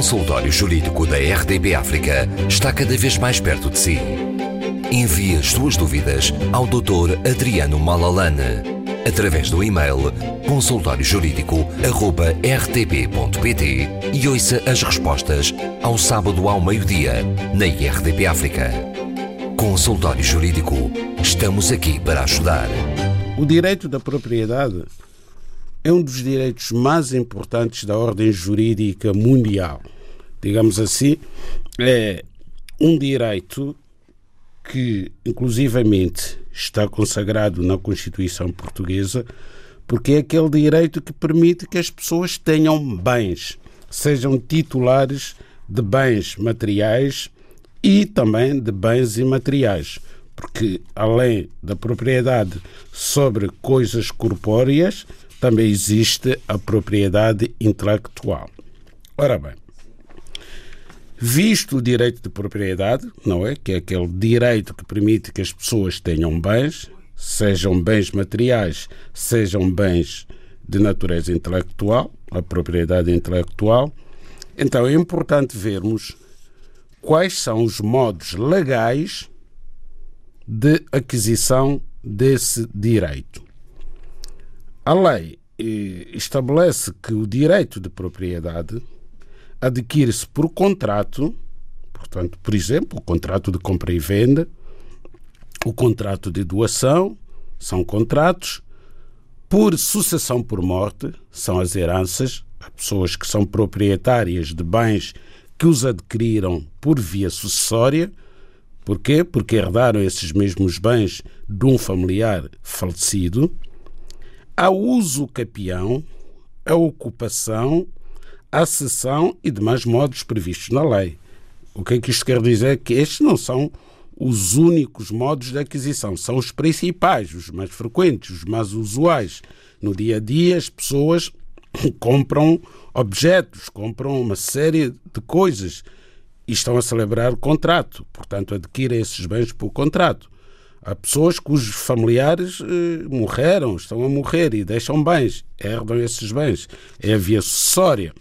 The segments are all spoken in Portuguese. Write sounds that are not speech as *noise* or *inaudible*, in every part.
consultório jurídico da RDB África está cada vez mais perto de si. Envie as suas dúvidas ao Dr. Adriano Malalane através do e-mail consultóriojurídico.rtp.pt e ouça as respostas ao sábado ao meio-dia na RDP África. Consultório Jurídico. Estamos aqui para ajudar. O direito da propriedade é um dos direitos mais importantes da ordem jurídica mundial. Digamos assim, é um direito que, inclusivamente, está consagrado na Constituição Portuguesa, porque é aquele direito que permite que as pessoas tenham bens, sejam titulares de bens materiais e também de bens imateriais. Porque, além da propriedade sobre coisas corpóreas, também existe a propriedade intelectual. Ora bem, visto o direito de propriedade, não é? Que é aquele direito que permite que as pessoas tenham bens, sejam bens materiais, sejam bens de natureza intelectual, a propriedade intelectual. Então é importante vermos quais são os modos legais de aquisição desse direito. A lei eh, estabelece que o direito de propriedade adquire-se por contrato, portanto, por exemplo, o contrato de compra e venda, o contrato de doação, são contratos, por sucessão por morte, são as heranças, pessoas que são proprietárias de bens que os adquiriram por via sucessória. Porquê? Porque herdaram esses mesmos bens de um familiar falecido a uso capião, a ocupação, a cessão e demais modos previstos na lei. O que é que isto quer dizer? Que estes não são os únicos modos de aquisição, são os principais, os mais frequentes, os mais usuais. No dia a dia, as pessoas *coughs* compram objetos, compram uma série de coisas e estão a celebrar contrato, portanto, adquirem esses bens por contrato. Há pessoas cujos familiares eh, morreram, estão a morrer e deixam bens, herdam esses bens. É a via sucessória.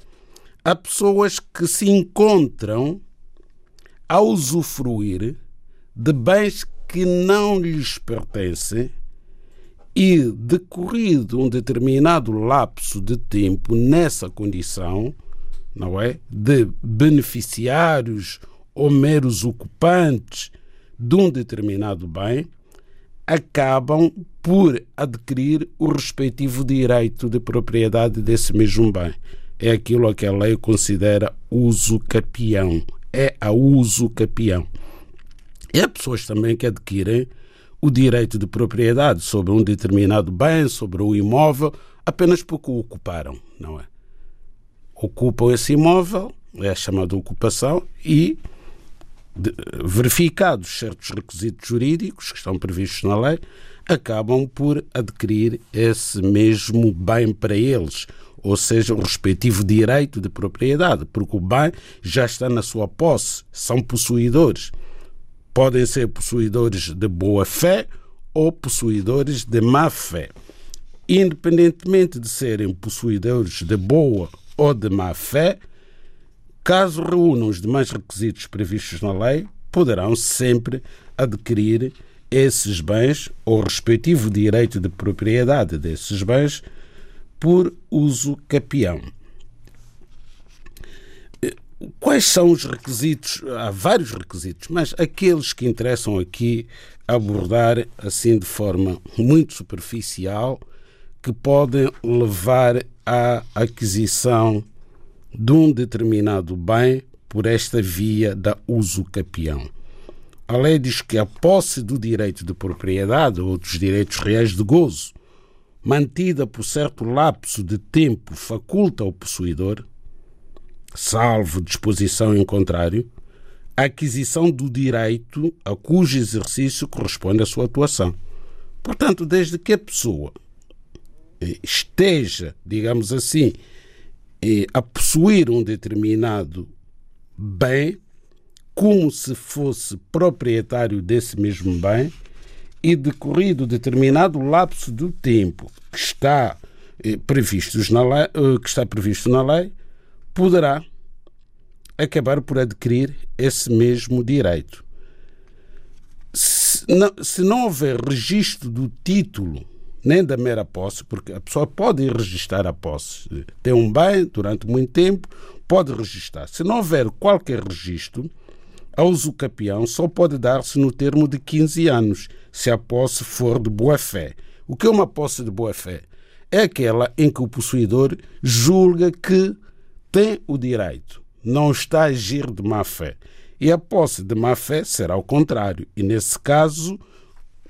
Há pessoas que se encontram a usufruir de bens que não lhes pertencem e, decorrido um determinado lapso de tempo nessa condição, não é? De beneficiários ou meros ocupantes de um determinado bem, acabam por adquirir o respectivo direito de propriedade desse mesmo bem. É aquilo que a lei considera uso capião. É a uso capião. E há pessoas também que adquirem o direito de propriedade sobre um determinado bem, sobre o um imóvel, apenas porque o ocuparam, não é? Ocupam esse imóvel, é a chamada ocupação, e verificados certos requisitos jurídicos que estão previstos na lei, acabam por adquirir esse mesmo bem para eles, ou seja, o respectivo direito de propriedade, porque o bem já está na sua posse, são possuidores. Podem ser possuidores de boa fé ou possuidores de má fé. Independentemente de serem possuidores de boa ou de má fé, Caso reúnam os demais requisitos previstos na lei, poderão sempre adquirir esses bens ou respectivo direito de propriedade desses bens por uso capião. Quais são os requisitos? Há vários requisitos, mas aqueles que interessam aqui abordar assim de forma muito superficial que podem levar à aquisição de um determinado bem por esta via da uso capião. A lei diz que a posse do direito de propriedade ou dos direitos reais de gozo, mantida por certo lapso de tempo, faculta ao possuidor, salvo disposição em contrário, a aquisição do direito a cujo exercício corresponde a sua atuação. Portanto, desde que a pessoa esteja, digamos assim, a possuir um determinado bem como se fosse proprietário desse mesmo bem e decorrido determinado lapso do tempo que está eh, previsto na lei, eh, que está previsto na lei poderá acabar por adquirir esse mesmo direito. Se não, se não houver registro do título nem da mera posse, porque a pessoa pode registrar a posse. Tem um bem durante muito tempo, pode registrar. Se não houver qualquer registro, a usucapião só pode dar-se no termo de 15 anos, se a posse for de boa-fé. O que é uma posse de boa-fé? É aquela em que o possuidor julga que tem o direito, não está a agir de má-fé. E a posse de má-fé será o contrário, e nesse caso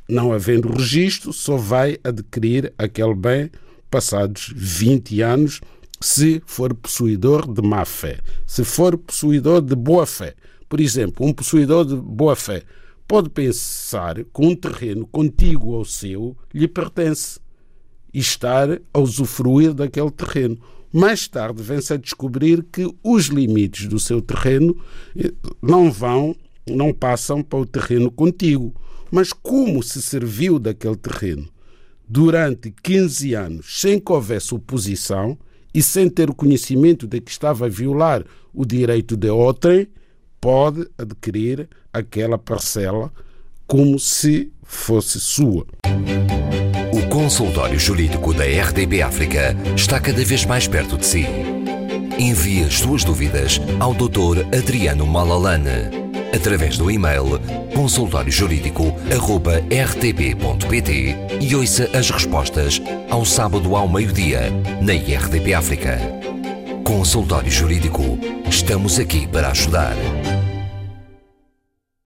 não havendo registro, só vai adquirir aquele bem passados 20 anos, se for possuidor de má fé. Se for possuidor de boa fé, por exemplo, um possuidor de boa fé pode pensar que um terreno contíguo ao seu lhe pertence e estar a usufruir daquele terreno. Mais tarde vem-se a descobrir que os limites do seu terreno eh, não vão, não passam para o terreno contíguo mas como se serviu daquele terreno durante 15 anos sem que houvesse oposição e sem ter o conhecimento de que estava a violar o direito de outrem, pode adquirir aquela parcela como se fosse sua. O consultório jurídico da RDB África está cada vez mais perto de si. Envie as suas dúvidas ao Dr. Adriano Malalane através do e-mail consultóriojurídico.rtp.pt e ouça as respostas ao sábado ao meio-dia na IRTP África. Consultório Jurídico. Estamos aqui para ajudar.